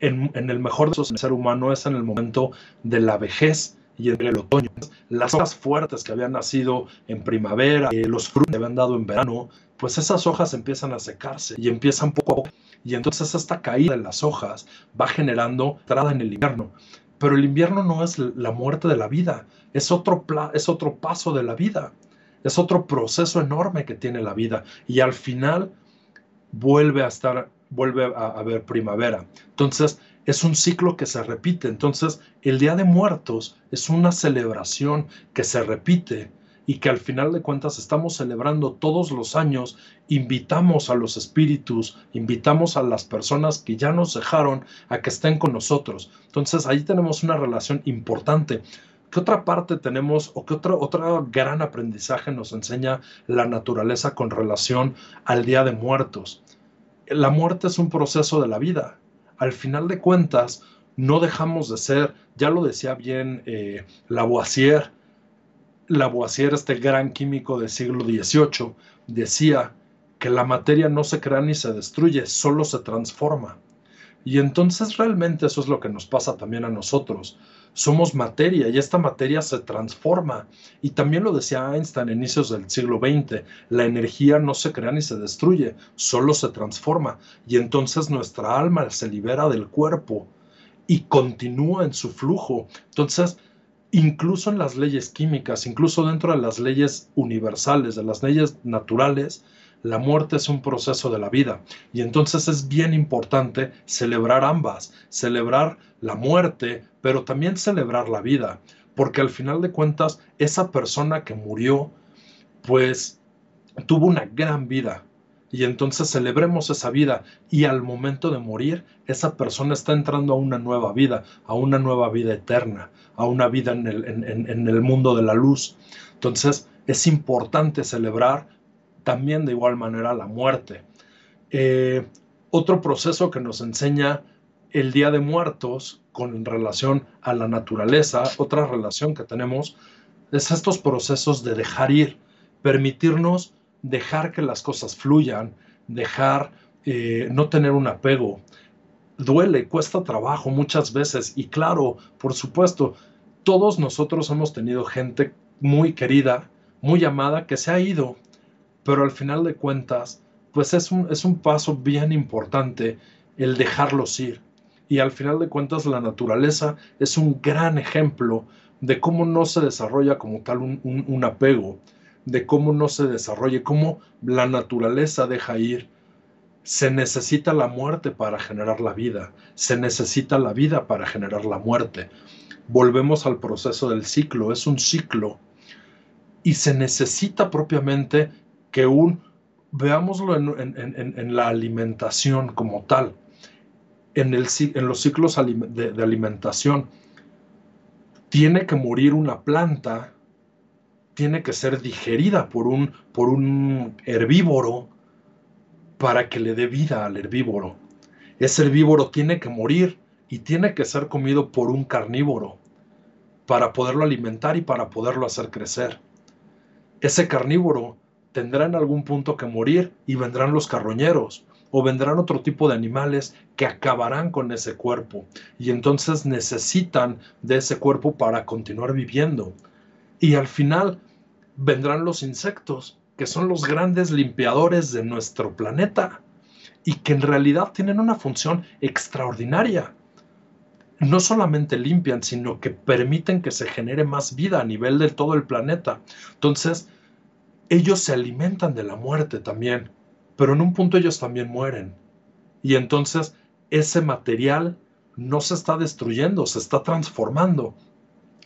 En, el mejor de los ser humano es en el momento de la vejez y en el otoño. Las hojas fuertes que habían nacido en primavera, eh, los frutos que habían dado en verano, pues esas hojas empiezan a secarse y empiezan poco a poco. Y entonces esta caída de las hojas va generando entrada en el invierno. Pero el invierno no es la muerte de la vida, es otro, es otro paso de la vida, es otro proceso enorme que tiene la vida. Y al final vuelve a estar, vuelve a haber primavera. Entonces, es un ciclo que se repite. Entonces, el Día de Muertos es una celebración que se repite y que al final de cuentas estamos celebrando todos los años, invitamos a los espíritus, invitamos a las personas que ya nos dejaron a que estén con nosotros. Entonces ahí tenemos una relación importante. ¿Qué otra parte tenemos o qué otro, otro gran aprendizaje nos enseña la naturaleza con relación al Día de Muertos? La muerte es un proceso de la vida. Al final de cuentas, no dejamos de ser, ya lo decía bien eh, Lavoisier, Lavoisier, este gran químico del siglo XVIII, decía que la materia no se crea ni se destruye, solo se transforma. Y entonces realmente eso es lo que nos pasa también a nosotros. Somos materia y esta materia se transforma. Y también lo decía Einstein a inicios del siglo XX, la energía no se crea ni se destruye, solo se transforma. Y entonces nuestra alma se libera del cuerpo y continúa en su flujo. Entonces, incluso en las leyes químicas, incluso dentro de las leyes universales, de las leyes naturales, la muerte es un proceso de la vida. Y entonces es bien importante celebrar ambas, celebrar la muerte, pero también celebrar la vida, porque al final de cuentas, esa persona que murió, pues tuvo una gran vida, y entonces celebremos esa vida y al momento de morir, esa persona está entrando a una nueva vida, a una nueva vida eterna, a una vida en el, mundo de la luz. Entonces es importante celebrar también de igual manera la muerte. Eh, otro proceso que nos enseña el Día de Muertos con relación a la naturaleza, otra relación que tenemos, es estos procesos de dejar ir, permitirnos dejar que las cosas fluyan, dejar eh, no tener un apego. Duele, cuesta trabajo muchas veces y claro, por supuesto, todos nosotros hemos tenido gente muy querida, muy amada, que se ha ido, pero al final de cuentas, pues es un, es un paso bien importante el dejarlos ir. Y al final de cuentas, la naturaleza es un gran ejemplo de cómo no se desarrolla como tal un apego, de cómo no se desarrolle, cómo la naturaleza deja ir. Se necesita la muerte para generar la vida, se necesita la vida para generar la muerte. Volvemos al proceso del ciclo, es un ciclo. Y se necesita propiamente que un, veámoslo en, la alimentación como tal, en, el, en los ciclos de alimentación, tiene que morir una planta tiene que ser digerida por un, por un herbívoro para que le dé vida al herbívoro. Ese herbívoro tiene que morir y tiene que ser comido por un carnívoro para poderlo alimentar y para poderlo hacer crecer. Ese carnívoro tendrá en algún punto que morir y vendrán los carroñeros o vendrán otro tipo de animales que acabarán con ese cuerpo y entonces necesitan de ese cuerpo para continuar viviendo. Y al final vendrán los insectos, que son los grandes limpiadores de nuestro planeta y que en realidad tienen una función extraordinaria. No solamente limpian, sino que permiten que se genere más vida a nivel de todo el planeta. Entonces, ellos se alimentan de la muerte también, pero en un punto ellos también mueren. Y entonces ese material no se está destruyendo, se está transformando.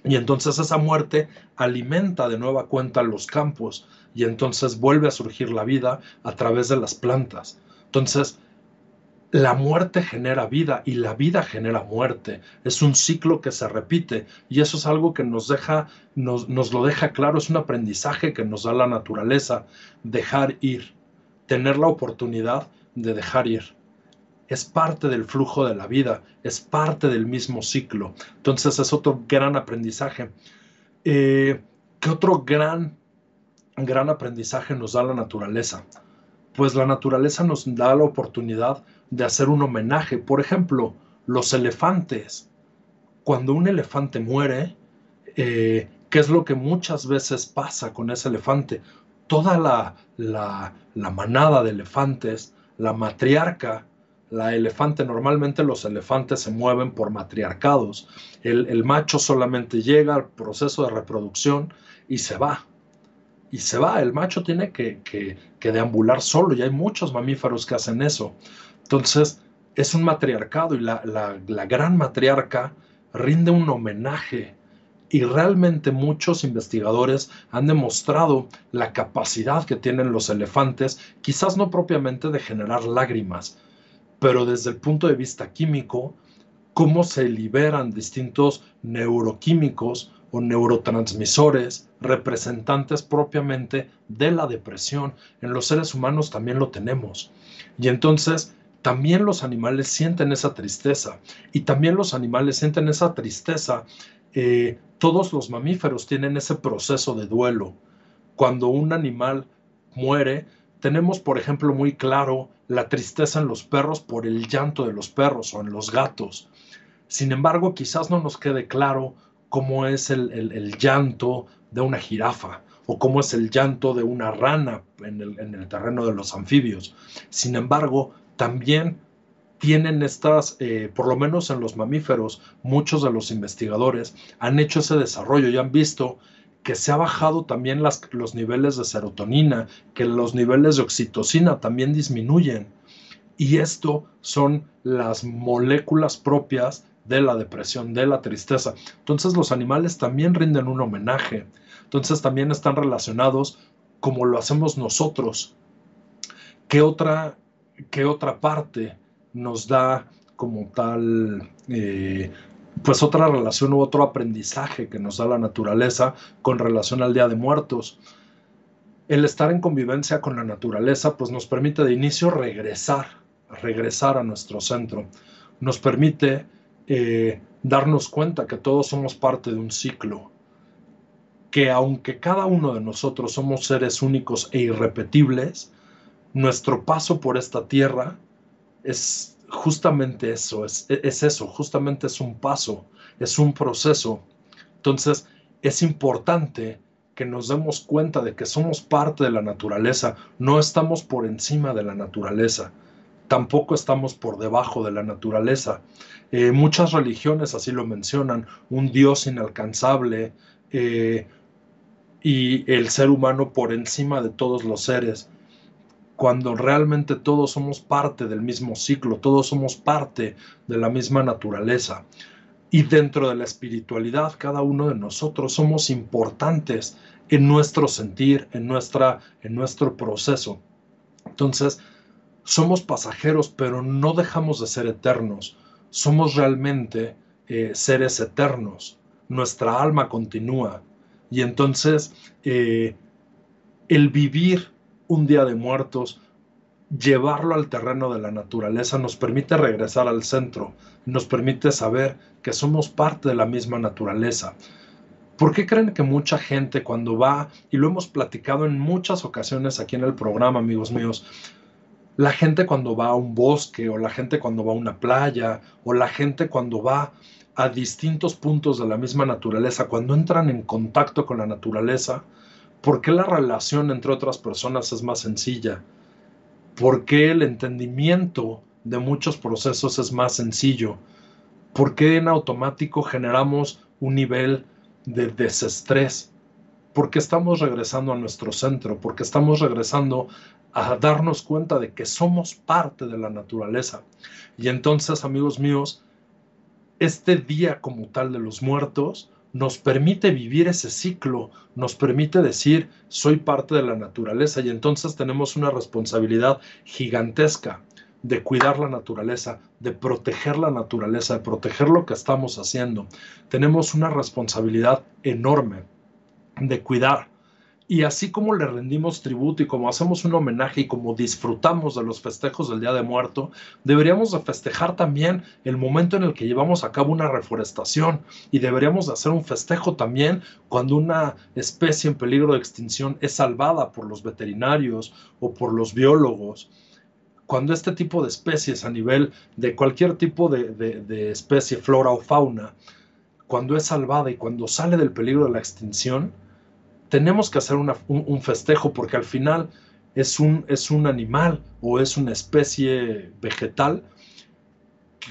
Y entonces esa muerte alimenta de nueva cuenta los campos y entonces vuelve a surgir la vida a través de las plantas. Entonces, la muerte genera vida y la vida genera muerte. Es un ciclo que se repite y eso es algo que nos deja, nos, nos lo deja claro, es un aprendizaje que nos da la naturaleza, dejar ir, tener la oportunidad de dejar ir es parte del flujo de la vida, es parte del mismo ciclo. Entonces es otro gran aprendizaje. Eh, ¿Qué otro gran, gran aprendizaje nos da la naturaleza? Pues la naturaleza nos da la oportunidad de hacer un homenaje. Por ejemplo, los elefantes. Cuando un elefante muere, eh, ¿qué es lo que muchas veces pasa con ese elefante? Toda la, la, la manada de elefantes, la matriarca, la elefante, normalmente los elefantes se mueven por matriarcados. El, macho solamente llega al proceso de reproducción y se va. y se va. El macho tiene que, que, deambular solo y hay muchos mamíferos que hacen eso. Entonces, es un matriarcado y la, la gran matriarca rinde un homenaje y realmente muchos investigadores han demostrado la capacidad que tienen los elefantes, quizás no propiamente de generar lágrimas, pero desde el punto de vista químico, cómo se liberan distintos neuroquímicos o neurotransmisores representantes propiamente de la depresión. En los seres humanos también lo tenemos. Y entonces también los animales sienten esa tristeza. Y también los animales sienten esa tristeza. Eh, todos los mamíferos tienen ese proceso de duelo. Cuando un animal muere, tenemos, por ejemplo, muy claro la tristeza en los perros por el llanto de los perros o en los gatos. Sin embargo, quizás no nos quede claro cómo es el, llanto de una jirafa o cómo es el llanto de una rana en el, terreno de los anfibios. Sin embargo, también tienen estas, eh, por lo menos en los mamíferos, muchos de los investigadores han hecho ese desarrollo y han visto que se ha bajado también los niveles de serotonina, que los niveles de oxitocina también disminuyen. Y esto son las moléculas propias de la depresión, de la tristeza. Entonces los animales también rinden un homenaje. Entonces también están relacionados como lo hacemos nosotros. ¿Qué otra, qué otra parte nos da como tal, eh, pues otra relación u otro aprendizaje que nos da la naturaleza con relación al Día de Muertos? El estar en convivencia con la naturaleza pues nos permite de inicio regresar, regresar a nuestro centro. Nos permite eh, darnos cuenta que todos somos parte de un ciclo, que aunque cada uno de nosotros somos seres únicos e irrepetibles, nuestro paso por esta tierra es justamente eso, es, es eso, justamente es un paso, es un proceso. Entonces, es importante que nos demos cuenta de que somos parte de la naturaleza, no estamos por encima de la naturaleza tampoco estamos por debajo de la naturaleza. Eh, muchas religiones así lo mencionan, un Dios inalcanzable eh, y el ser humano por encima de todos los seres, cuando realmente todos somos parte del mismo ciclo, todos somos parte de la misma naturaleza. Y dentro de la espiritualidad, cada uno de nosotros somos importantes en nuestro sentir, en, nuestra, en nuestro proceso. Entonces, somos pasajeros, pero no dejamos de ser eternos. Somos realmente eh, seres eternos. Nuestra alma continúa. Y entonces eh, el vivir un día de muertos, llevarlo al terreno de la naturaleza, nos permite regresar al centro, nos permite saber que somos parte de la misma naturaleza. ¿Por qué creen que mucha gente cuando va, y lo hemos platicado en muchas ocasiones aquí en el programa, amigos míos, la gente cuando va a un bosque o la gente cuando va a una playa o la gente cuando va a distintos puntos de la misma naturaleza, cuando entran en contacto con la naturaleza, ¿por qué la relación entre otras personas es más sencilla? ¿Por qué el entendimiento de muchos procesos es más sencillo? ¿Por qué en automático generamos un nivel de desestrés? Porque estamos regresando a nuestro centro, porque estamos regresando a darnos cuenta de que somos parte de la naturaleza. Y entonces, amigos míos, este día como tal de los muertos nos permite vivir ese ciclo, nos permite decir, soy parte de la naturaleza y entonces tenemos una responsabilidad gigantesca de cuidar la naturaleza, de proteger la naturaleza, de proteger lo que estamos haciendo. Tenemos una responsabilidad enorme de cuidar y así como le rendimos tributo y como hacemos un homenaje y como disfrutamos de los festejos del Día de Muerto, deberíamos de festejar también el momento en el que llevamos a cabo una reforestación y deberíamos de hacer un festejo también cuando una especie en peligro de extinción es salvada por los veterinarios o por los biólogos. Cuando este tipo de especies a nivel de cualquier tipo de, de especie, flora o fauna, cuando es salvada y cuando sale del peligro de la extinción, tenemos que hacer un, festejo porque al final es un, es un animal o es una especie vegetal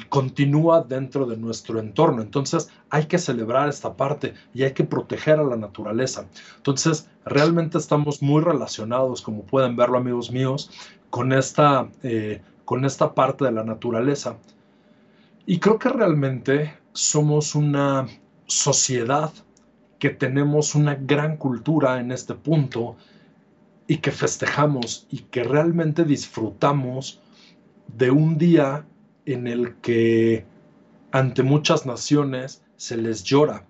continúa dentro de nuestro entorno. Entonces hay que celebrar esta parte y hay que proteger a la naturaleza. Entonces realmente estamos muy relacionados, como pueden verlo amigos míos, con esta, eh, con esta parte de la naturaleza. Y creo que realmente somos una sociedad que tenemos una gran cultura en este punto y que festejamos y que realmente disfrutamos de un día en el que ante muchas naciones se les llora.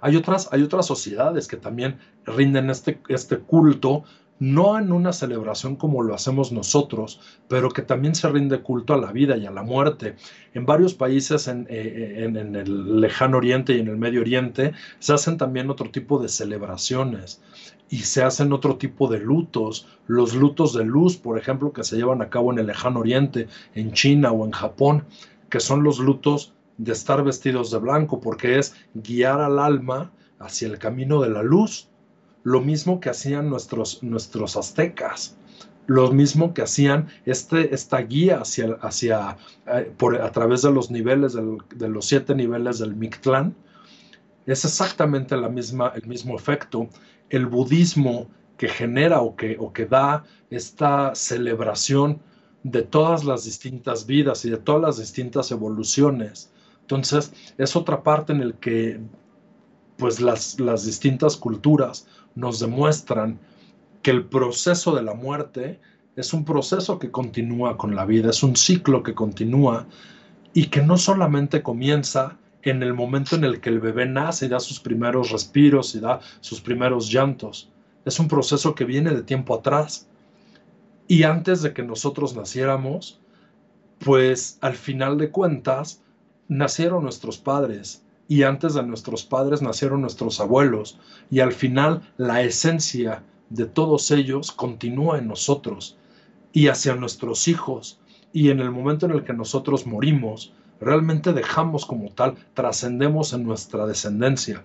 Hay otras, hay otras sociedades que también rinden este, este culto, no en una celebración como lo hacemos nosotros, pero que también se rinde culto a la vida y a la muerte. En varios países en, eh, en, en el lejano oriente y en el medio oriente se hacen también otro tipo de celebraciones y se hacen otro tipo de lutos, los lutos de luz, por ejemplo, que se llevan a cabo en el lejano oriente, en China o en Japón, que son los lutos de estar vestidos de blanco, porque es guiar al alma hacia el camino de la luz, lo mismo que hacían nuestros, nuestros aztecas, lo mismo que hacían este, esta guía hacia, hacia eh, por, a través de los niveles, de los siete niveles del Mictlán, es exactamente la misma, el mismo efecto el budismo que genera o que, o que da esta celebración de todas las distintas vidas y de todas las distintas evoluciones. Entonces, es otra parte en el que pues las, las distintas culturas nos demuestran que el proceso de la muerte es un proceso que continúa con la vida, es un ciclo que continúa y que no solamente comienza en el momento en el que el bebé nace y da sus primeros respiros y da sus primeros llantos. Es un proceso que viene de tiempo atrás. Y antes de que nosotros naciéramos, pues al final de cuentas, nacieron nuestros padres. Y antes de nuestros padres nacieron nuestros abuelos. Y al final la esencia de todos ellos continúa en nosotros y hacia nuestros hijos. Y en el momento en el que nosotros morimos, realmente dejamos como tal, trascendemos en nuestra descendencia.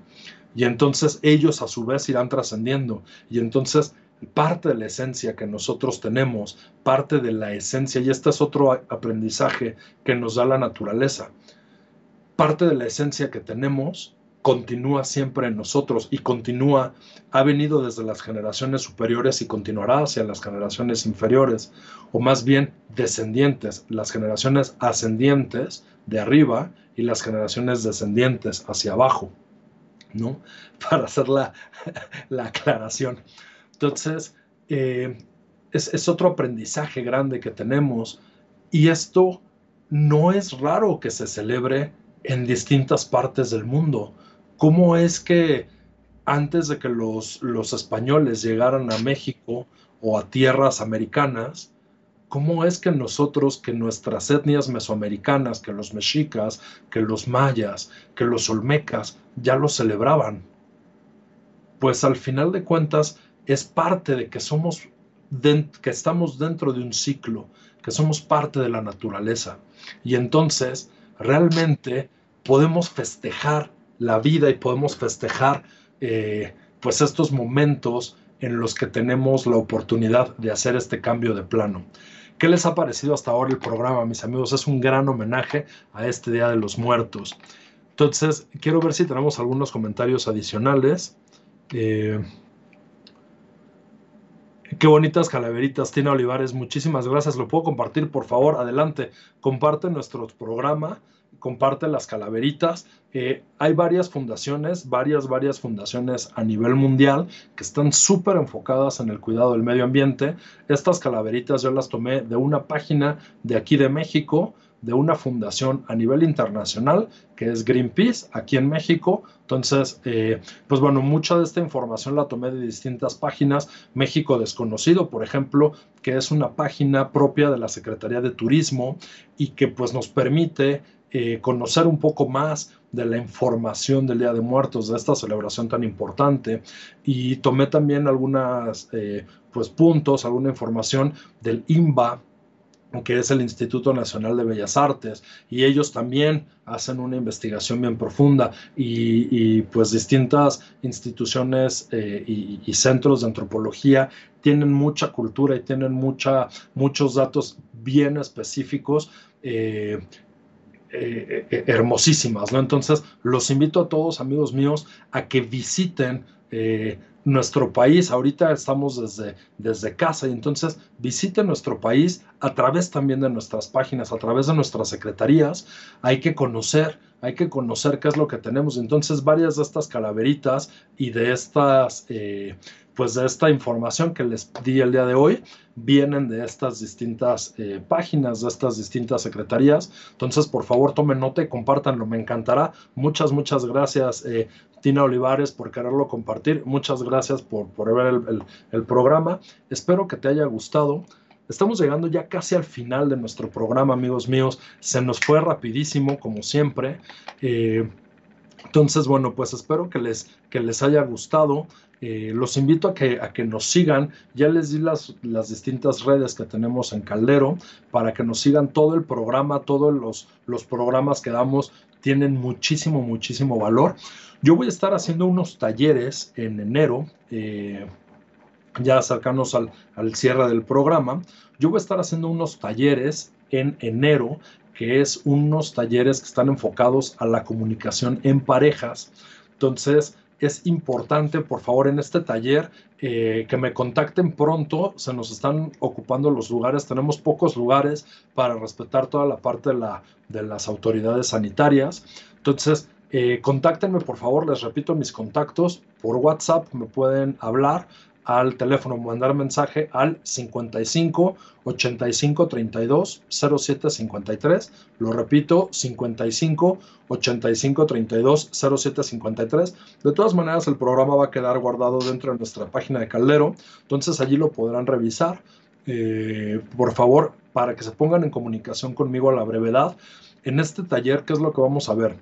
Y entonces ellos a su vez irán trascendiendo. Y entonces parte de la esencia que nosotros tenemos, parte de la esencia, y este es otro aprendizaje que nos da la naturaleza, parte de la esencia que tenemos continúa siempre en nosotros y continúa, ha venido desde las generaciones superiores y continuará hacia las generaciones inferiores, o más bien descendientes, las generaciones ascendientes de arriba y las generaciones descendientes hacia abajo, ¿no? *laughs* Para hacer *laughs* la, aclaración. Entonces, eh, es, es otro aprendizaje grande que tenemos y esto no es raro que se celebre en distintas partes del mundo. ¿Cómo es que antes de que los, los españoles llegaran a México o a tierras americanas, ¿Cómo es que nosotros, que nuestras etnias mesoamericanas, que los mexicas, que los mayas, que los olmecas, ya lo celebraban? Pues al final de cuentas es parte de que somos, que estamos dentro de un ciclo, que somos parte de la naturaleza. Y entonces realmente podemos festejar la vida y podemos festejar eh, pues estos momentos en los que tenemos la oportunidad de hacer este cambio de plano. ¿Qué les ha parecido hasta ahora el programa, mis amigos? Es un gran homenaje a este Día de los Muertos. Entonces, quiero ver si tenemos algunos comentarios adicionales. Eh, qué bonitas calaveritas, Tina Olivares. Muchísimas gracias. ¿Lo puedo compartir? Por favor, adelante. Comparte nuestro programa comparte las calaveritas. Eh, hay varias fundaciones, varias, varias fundaciones a nivel mundial que están súper enfocadas en el cuidado del medio ambiente. Estas calaveritas yo las tomé de una página de aquí de México, de una fundación a nivel internacional que es Greenpeace aquí en México. Entonces, eh, pues bueno, mucha de esta información la tomé de distintas páginas. México Desconocido, por ejemplo, que es una página propia de la Secretaría de Turismo y que pues nos permite eh, conocer un poco más de la información del Día de Muertos, de esta celebración tan importante. Y tomé también algunos eh, pues, puntos, alguna información del INBA, que es el Instituto Nacional de Bellas Artes, y ellos también hacen una investigación bien profunda y, pues distintas instituciones eh, y, centros de antropología tienen mucha cultura y tienen mucha, muchos datos bien específicos hermosísimas, ¿no? Entonces, los invito a todos, amigos míos, a que visiten nuestro país. Ahorita estamos desde, desde casa y entonces visiten nuestro país a través también de nuestras páginas, a través de nuestras secretarías. Hay que conocer, hay que conocer qué es lo que tenemos. Entonces, varias de estas calaveritas y de estas, eh, pues de esta información que les di el día de hoy, vienen de estas distintas eh, páginas, de estas distintas secretarías. Entonces, por favor, tomen nota y compártanlo, me encantará. Muchas, muchas gracias, eh, Tina Olivares, por quererlo compartir. Muchas gracias por, por ver el, programa. Espero que te haya gustado. Estamos llegando ya casi al final de nuestro programa, amigos míos. Se nos fue rapidísimo, como siempre. Eh, entonces, bueno, pues espero que les, que les haya gustado. Eh, los invito a que, a que nos sigan. Ya les di las, las distintas redes que tenemos en Caldero para que nos sigan todo el programa, todos los, los programas que damos tienen muchísimo, muchísimo valor. Yo voy a estar haciendo unos talleres en enero, eh, ya acercarnos al, al cierre del programa. Yo voy a estar haciendo unos talleres en enero, que es unos talleres que están enfocados a la comunicación en parejas. Entonces, es importante, por favor, en este taller eh, que me contacten pronto. Se nos están ocupando los lugares. Tenemos pocos lugares para respetar toda la parte de, la, de las autoridades sanitarias. Entonces, eh, contáctenme, por favor. Les repito mis contactos. Por WhatsApp me pueden hablar al teléfono, mandar mensaje al 55 85 32 07 53. Lo repito, 55 85 32 07 53. De todas maneras, el programa va a quedar guardado dentro de nuestra página de Caldero, entonces allí lo podrán revisar. Eh, por favor, para que se pongan en comunicación conmigo a la brevedad. En este taller, ¿qué es lo que vamos a ver?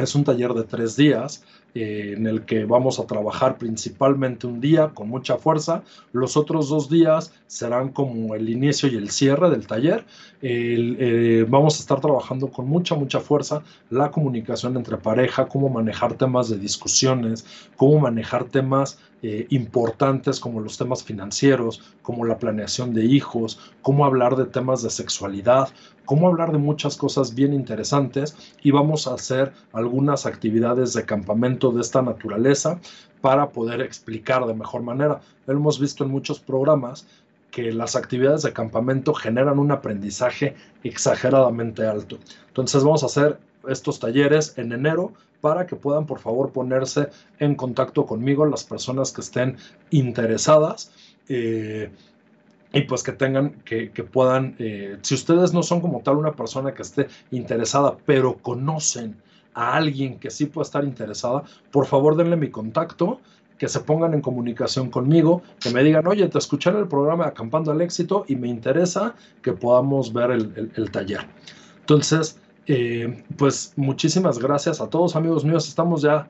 Es un taller de tres días eh, en el que vamos a trabajar principalmente un día con mucha fuerza. Los otros dos días serán como el inicio y el cierre del taller. Eh, vamos a estar trabajando con mucha, mucha fuerza la comunicación entre pareja, cómo manejar temas de discusiones, cómo manejar temas eh, importantes como los temas financieros, como la planeación de hijos, cómo hablar de temas de sexualidad, cómo hablar de muchas cosas bien interesantes y vamos a hacer algunas actividades de campamento de esta naturaleza para poder explicar de mejor manera. Hemos visto en muchos programas que las actividades de campamento generan un aprendizaje exageradamente alto. Entonces vamos a hacer estos talleres en enero para que puedan por favor ponerse en contacto conmigo las personas que estén interesadas. Eh, y pues que tengan, que, puedan, eh, si ustedes no son como tal una persona que esté interesada, pero conocen a alguien que sí pueda estar interesada, por favor denle mi contacto, que se pongan en comunicación conmigo, que me digan, oye, te escuché el programa Acampando al Éxito y me interesa que podamos ver el taller. Entonces, eh, pues muchísimas gracias a todos amigos míos. Estamos ya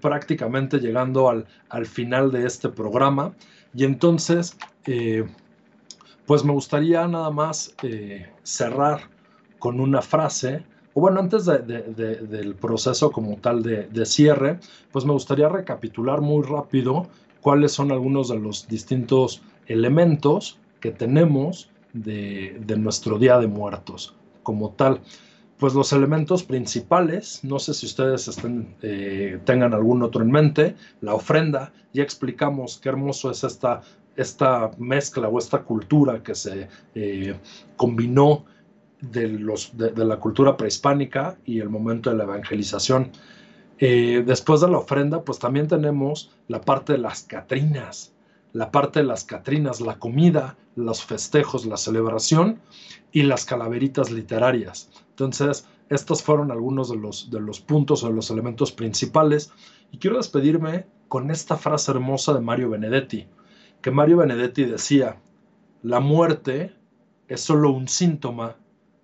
prácticamente llegando al, al final de este programa. Y entonces, eh, pues me gustaría nada más eh, cerrar con una frase. O bueno, antes del proceso como tal de, cierre, pues me gustaría recapitular muy rápido cuáles son algunos de los distintos elementos que tenemos de, nuestro Día de Muertos como tal. Pues los elementos principales, no sé si ustedes eh, tengan algún otro en mente, la ofrenda, ya explicamos qué hermoso es esta, esta mezcla o esta cultura que se eh, combinó de, los, de, la cultura prehispánica y el momento de la evangelización. Eh, después de la ofrenda, pues también tenemos la parte de las catrinas, la parte de las catrinas, la comida, los festejos, la celebración y las calaveritas literarias. Entonces, estos fueron algunos de los, de los puntos o de los elementos principales. Y quiero despedirme con esta frase hermosa de Mario Benedetti, que Mario Benedetti decía, la muerte es solo un síntoma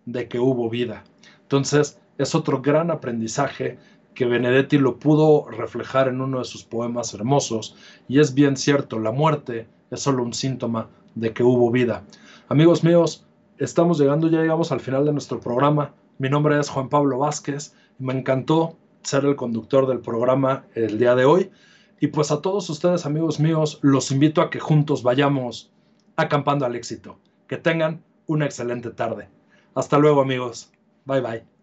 de que hubo vida. Entonces, es otro gran aprendizaje que Benedetti lo pudo reflejar en uno de sus poemas hermosos, y es bien cierto, la muerte es solo un síntoma de que hubo vida. Amigos míos, estamos llegando, ya llegamos al final de nuestro programa. Mi nombre es Juan Pablo Vázquez y me encantó ser el conductor del programa el día de hoy. Y pues a todos ustedes, amigos míos, los invito a que juntos vayamos acampando al éxito. Que tengan una excelente tarde. Hasta luego, amigos. Bye bye.